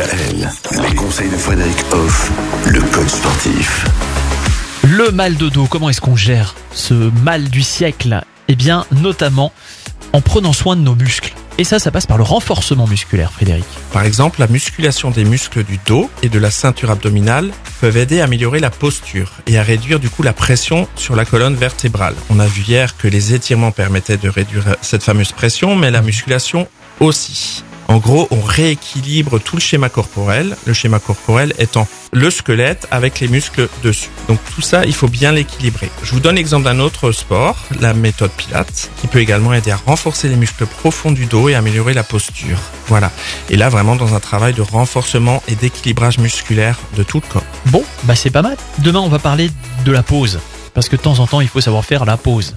DKL, les conseils de Frédéric Hoff, le coach sportif. Le mal de dos, comment est-ce qu'on gère ce mal du siècle? Eh bien, notamment en prenant soin de nos muscles. Et ça, ça passe par le renforcement musculaire, Frédéric. Par exemple, la musculation des muscles du dos et de la ceinture abdominale peuvent aider à améliorer la posture et à réduire du coup la pression sur la colonne vertébrale. On a vu hier que les étirements permettaient de réduire cette fameuse pression, mais la musculation aussi. En gros, on rééquilibre tout le schéma corporel, le schéma corporel étant le squelette avec les muscles dessus. Donc tout ça, il faut bien l'équilibrer. Je vous donne l'exemple d'un autre sport, la méthode Pilates, qui peut également aider à renforcer les muscles profonds du dos et améliorer la posture. Voilà. Et là, vraiment dans un travail de renforcement et d'équilibrage musculaire de tout le corps. Bon, bah c'est pas mal. Demain, on va parler de la pause. Parce que de temps en temps, il faut savoir faire la pause.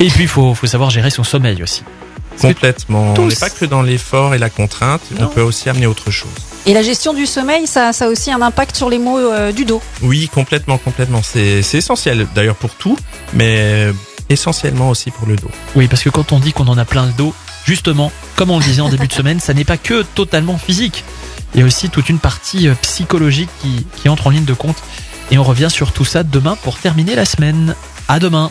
Et puis, il faut, faut savoir gérer son sommeil aussi. Complètement. tous- On n'est pas que dans l'effort et la contrainte, on peut aussi amener autre chose. Et la gestion du sommeil, ça, ça a aussi un impact sur les maux euh, du dos. Oui, complètement, complètement. C'est c'est essentiel d'ailleurs pour tout, mais essentiellement aussi pour le dos. Oui, parce que quand on dit qu'on en a plein le dos, justement, comme on le disait en début de semaine, ça n'est pas que totalement physique. Il y a aussi toute une partie euh, psychologique qui, qui entre en ligne de compte. Et on revient sur tout ça demain pour terminer la semaine. À demain.